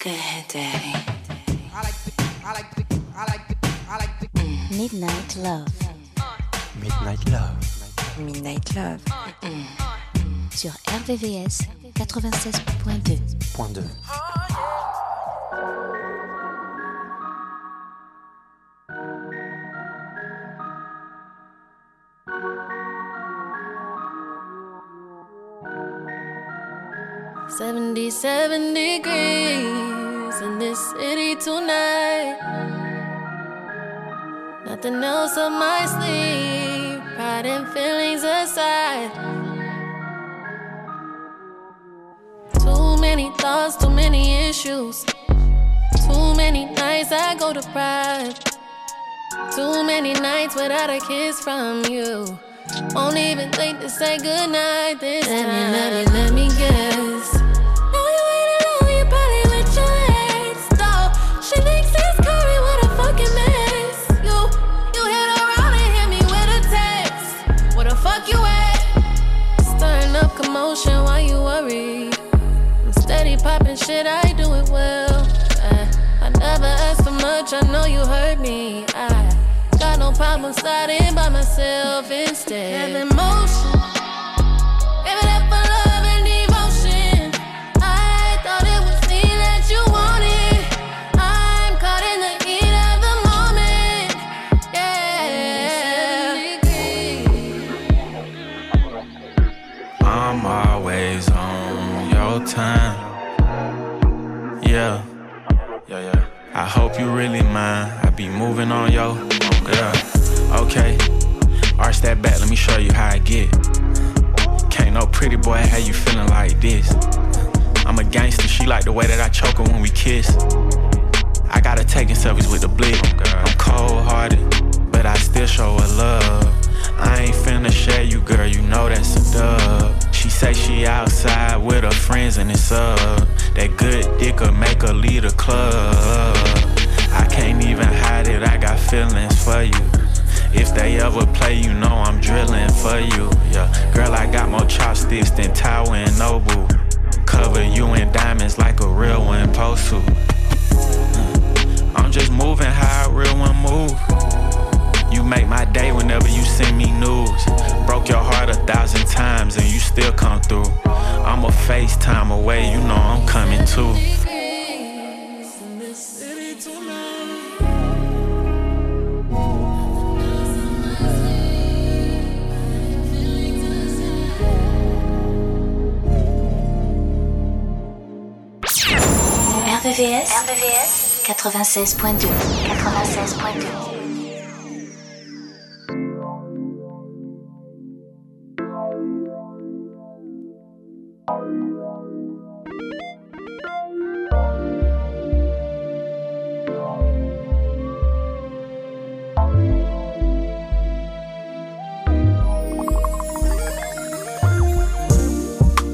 Go ahead, daddy. Midnight Love. Midnight Love. Midnight Love. Sur RVVS 96.2. Point 2. Seventy-seven degrees this city tonight. Nothing else on my sleeve. Pride and feelings aside. Too many thoughts, too many issues. Too many nights I go to pride. Too many nights without a kiss from you. Won't even think to say goodnight this let time. Me, let me, let me guess. Commotion while you worry. I'm steady popping shit, I do it well. I, I never asked for much, I know you heard me. I, Got no problem sliding by myself instead. Have emotion. You really mind. I be moving on yo. Yeah. Okay. Arch that back, let me show you how I get. Can't no pretty boy, how you feeling like this? I'm a gangster, she like the way that I choke her when we kiss. I gotta taking selfies with the blick. I'm cold hearted, but I still show her love. I ain't finna share you, girl, you know that's a dub. She say she outside with her friends and it's up. That good dick'll make her lead a club. I can't even hide it, I got feelings for you. If they ever play, you know I'm drilling for you. Yeah, girl, I got more chopsticks than Tower and Noble. Cover you in diamonds like a real one supposed to. Uh, I'm just moving how a real one move. You make my day whenever you send me news. Broke your heart a thousand times and you still come through. I'm a FaceTime away, you know I'm coming too. RVVS, RVVS 96.2 96.2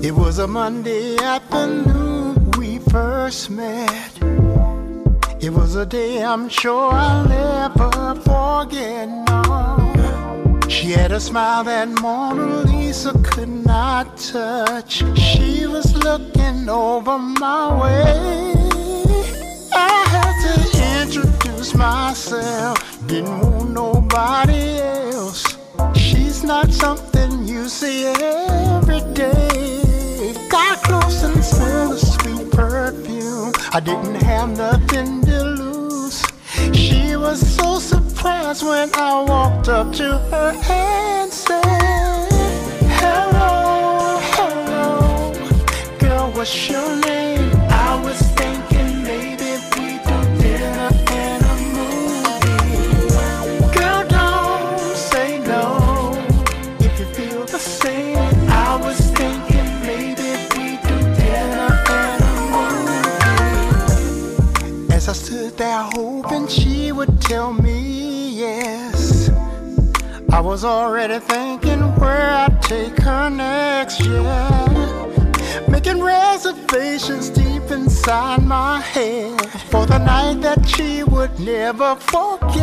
It was a Monday afternoon first met. It was a day I'm sure I'll never forget. No. She had a smile that Mona Lisa could not touch. She was looking over my way. I had to introduce myself, didn't want nobody else. She's not something you see every day. Got I didn't have nothing to lose. She was so surprised when I walked up to her and said, Hello, hello, girl, what's your name? Would tell me yes, I was already thinking where I'd take her next. Yeah, making reservations deep inside my head for the night that she would never forget.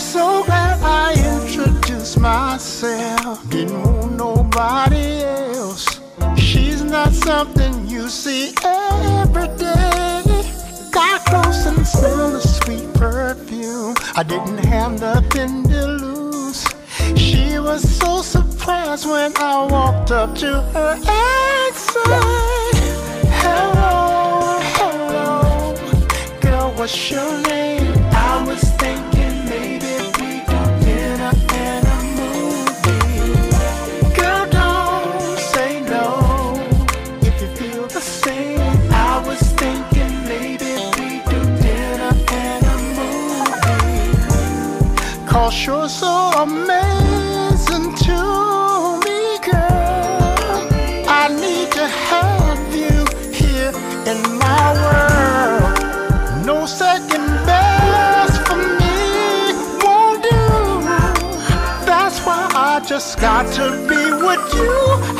So glad I introduced myself. Didn't want nobody else. She's not something you you see every day. Got close and smelled the sweet perfume. I didn't have nothing to lose. She was so surprised when I walked up to her and said, Hello, hello, girl, what's your name? Cause you're so amazing to me, girl. I need to have you here in my world. No second best for me won't do. That's why I just got to be with you.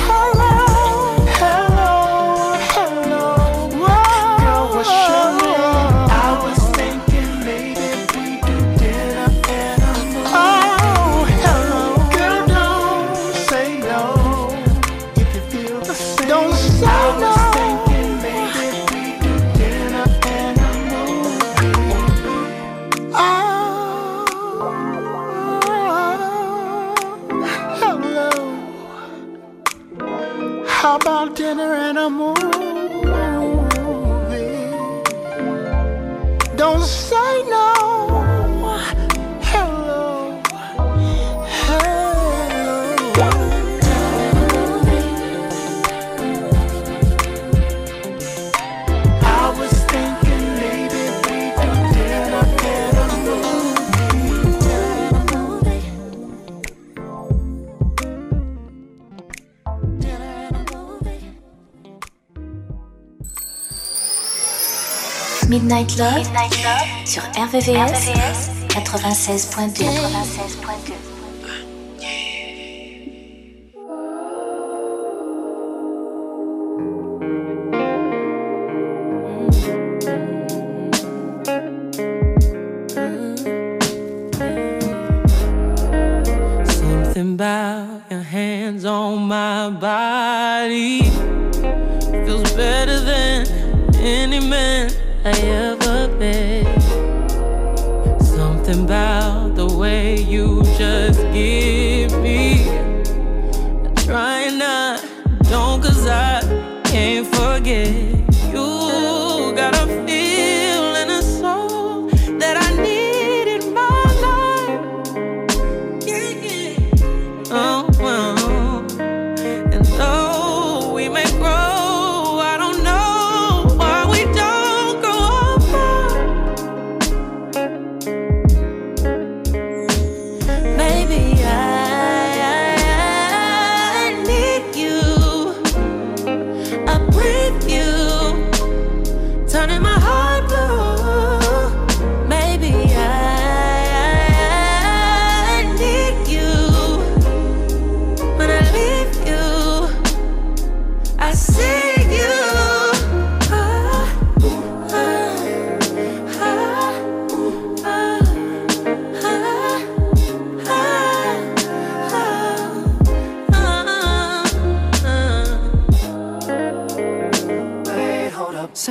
Midnight Love, sur RVVS, 96.2. 96.2. Something about your hands on my body feels better than any man I ever met. Something about the way you just give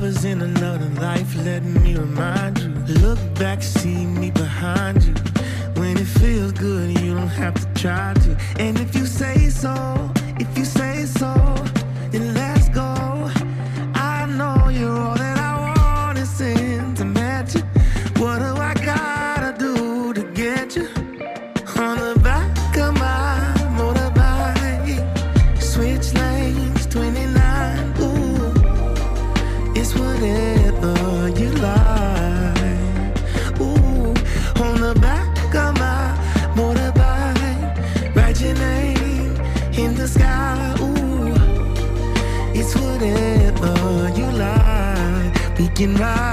was in another life, let me remind you. Look back, see me behind you. When it feels good, you don't have to try to. And if you say so, if you say so. looking right.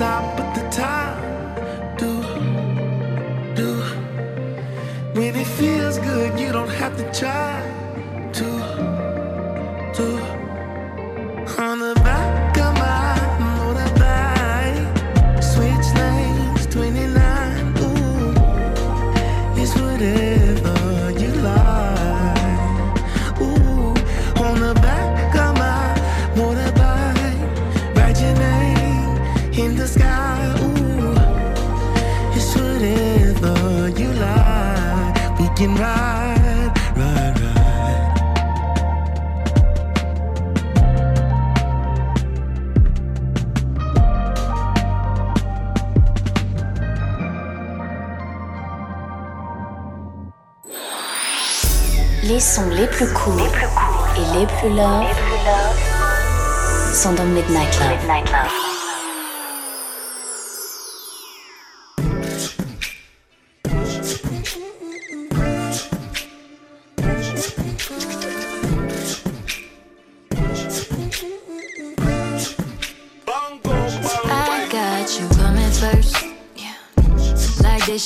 stop Midnight Love. Midnight Love.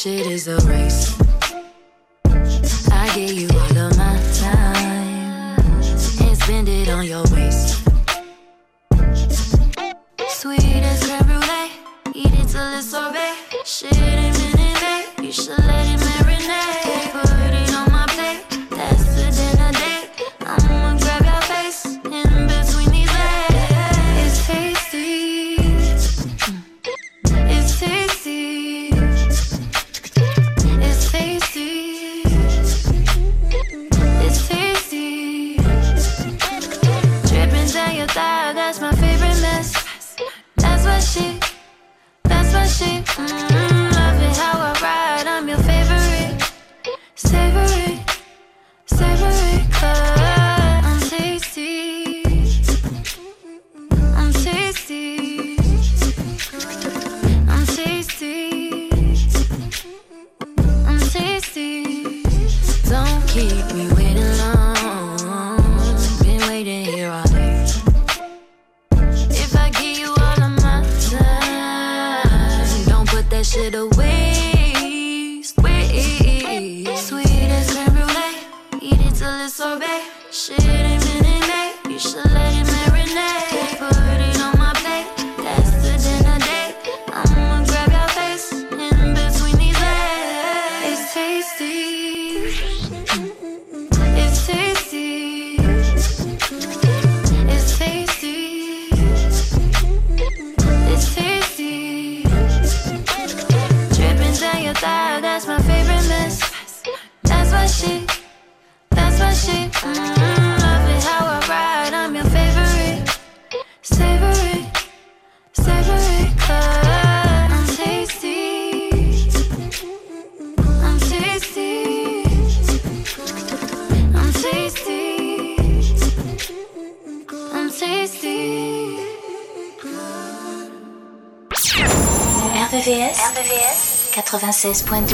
shit is alright. 96.1.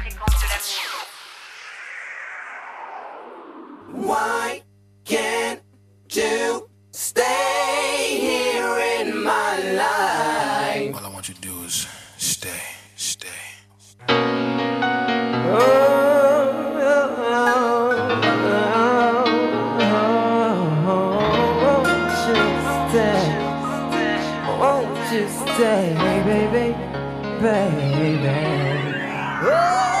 Baby, baby? écoutez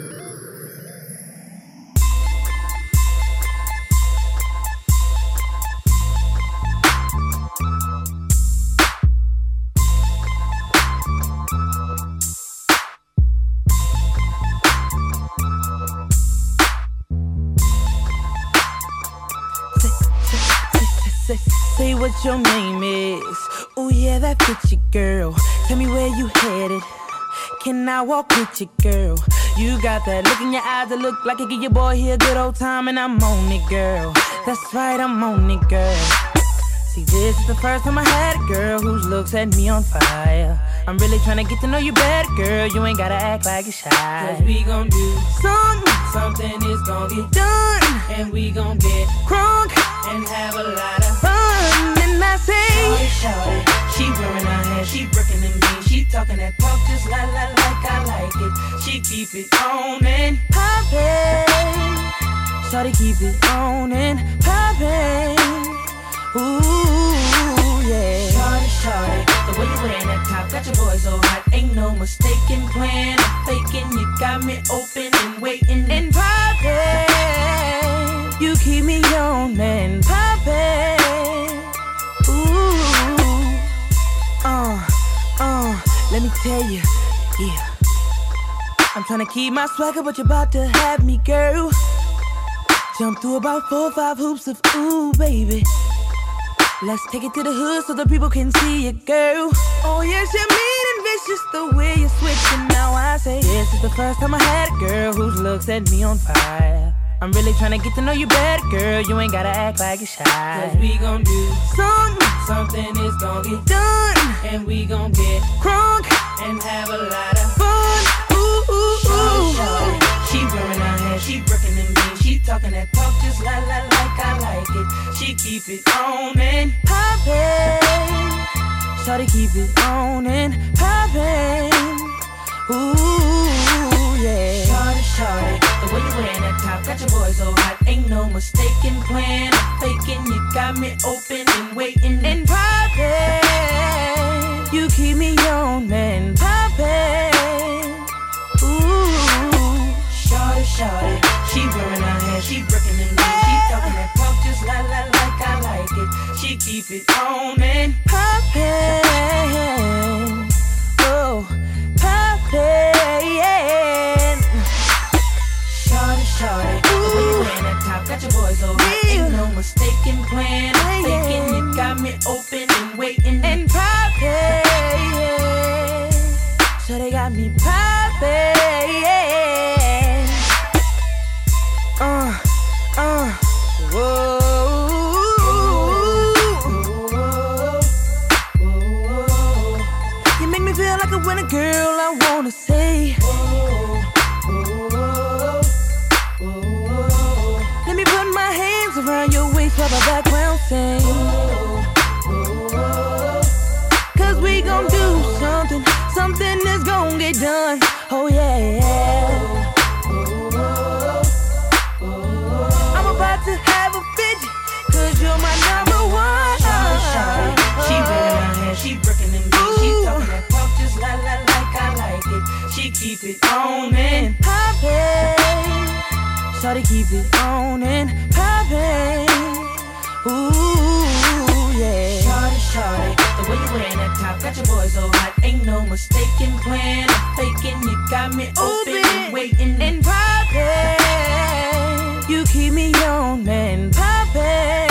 what your name is. Oh yeah, that fits you, girl. Tell me where you headed. Can I walk with you, girl? You got that look in your eyes that look like it give your boy here a good old time, and I'm on it, girl. That's right, I'm on it, girl. See, this is the first time I had a girl whose looks set me on fire. I'm really trying to get to know you better, girl. You ain't gotta act like you're shy. Cause we gon' do something, something is gon' get done. And we gon' get crunk and have she breaking them jeans, she talking that talk just la la like I like it. She keep it on and poppin'. Shorty keep it on and poppin'. Ooh, yeah. Shorty, shorty, the way you wearing that top got your boy so hot. Ain't no mistaken plan. I'm faking, you got me open and waiting and poppin'. You keep me on and poppin'. Let me tell you, yeah. I'm tryna keep my swagger, but you're about to have me, girl. Jump through about four or five hoops of ooh, baby. Let's take it to the hood so the people can see you, girl. Oh, yes, you're mean and vicious the way you're switching. Now I say, this is the first time I had a girl whose looks set me on fire. I'm really trying to get to know you better, girl. You ain't gotta act like you're shy. Cause we gon' do something, something is gon' get done. And we gon' get crunk and have a lot of fun. Ooh, ooh, ooh. Shorty, she wearing her hair, she breaking them jeans, she talking that talk just la la like I like it. She keep it on and poppin'. Shorty keep it on and poppin'. Ooh, yeah. Shorty, shorty, the way you wearing that top got your boy so hot. Ain't no mistaken plan. Faking, you got me open and waiting and poppin'. You keep me on and poppin'. Ooh, shorty, shorty, she wearing her hair, she breaking them jeans, she talking that talk just la la like I like it. She keep it on and poppin'. Oh, plan. I'm faking, you got me open and waiting and Shawty keep it on and poppin'. Ooh, yeah. Shawty, shawty, the way you wearing that top got your boy so hot. Ain't no mistaken plan. I'm faking, you got me open and waiting and poppin'. You keep me on and poppin'.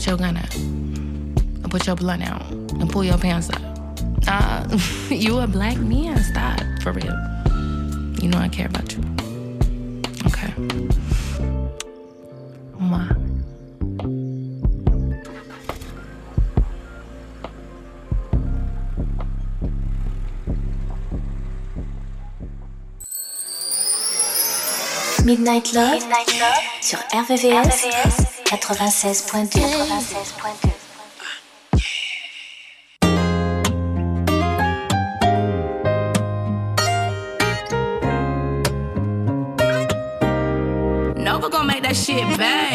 put your gun up and put your blunt out and pull your pants up. Uh, you a black man. Stop, for real. You know I care about you. Okay. Ma. Midnight Love, Midnight Love sur RVVS. RVVS. 96.2 Nova gonna make that shit bang.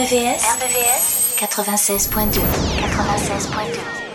RVVS, RVVS 96.2 96.2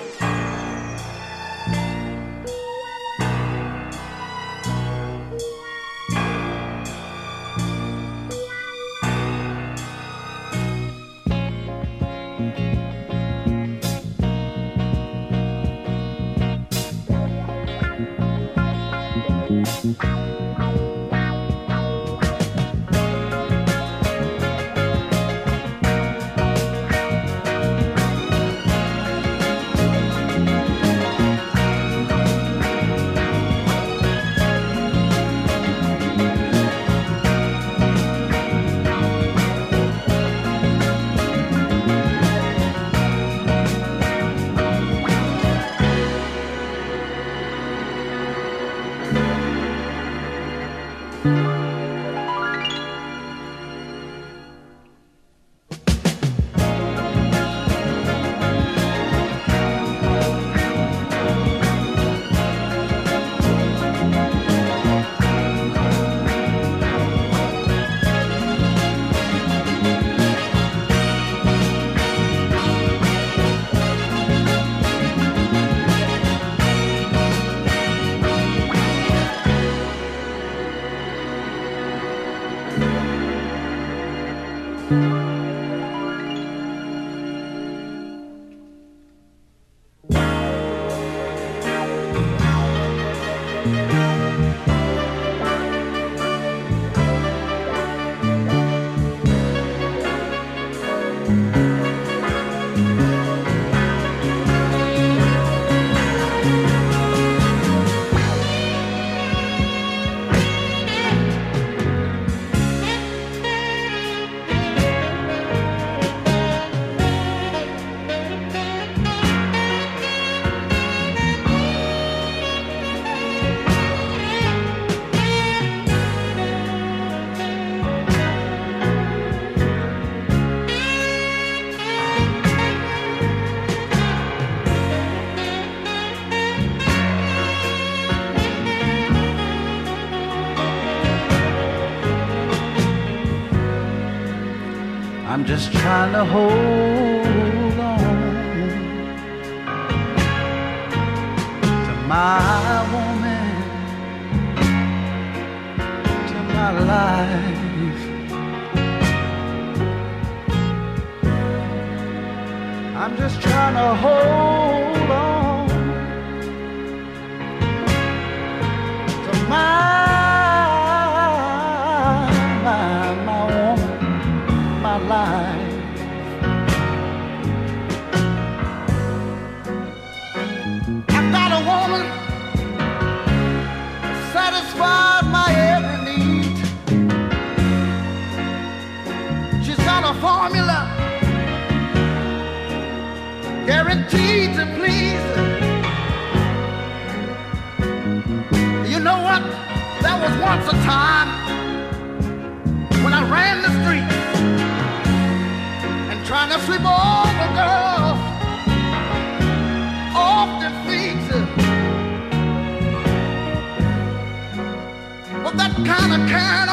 kind of kind.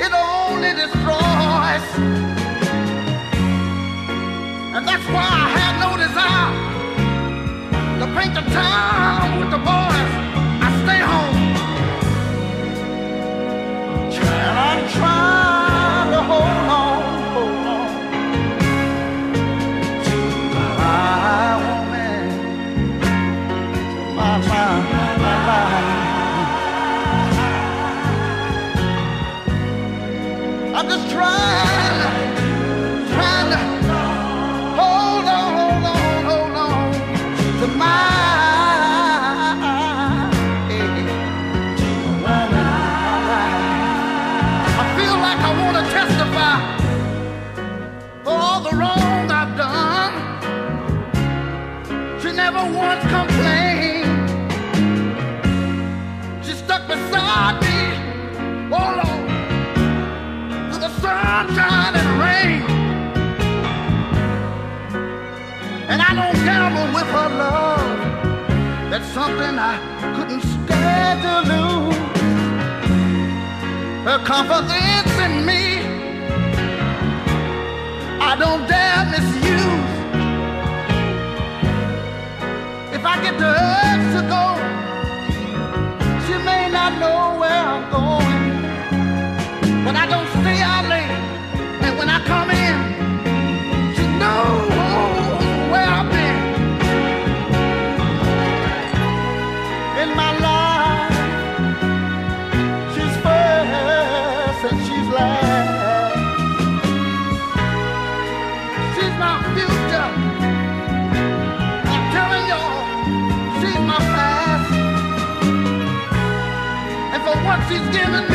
It only destroys. And that's why I had no desire to paint the town with the boys. something I couldn't stand to lose. Her confidence in me, I don't dare misuse. If I get the urge to go, she may not know where I'm going. she's given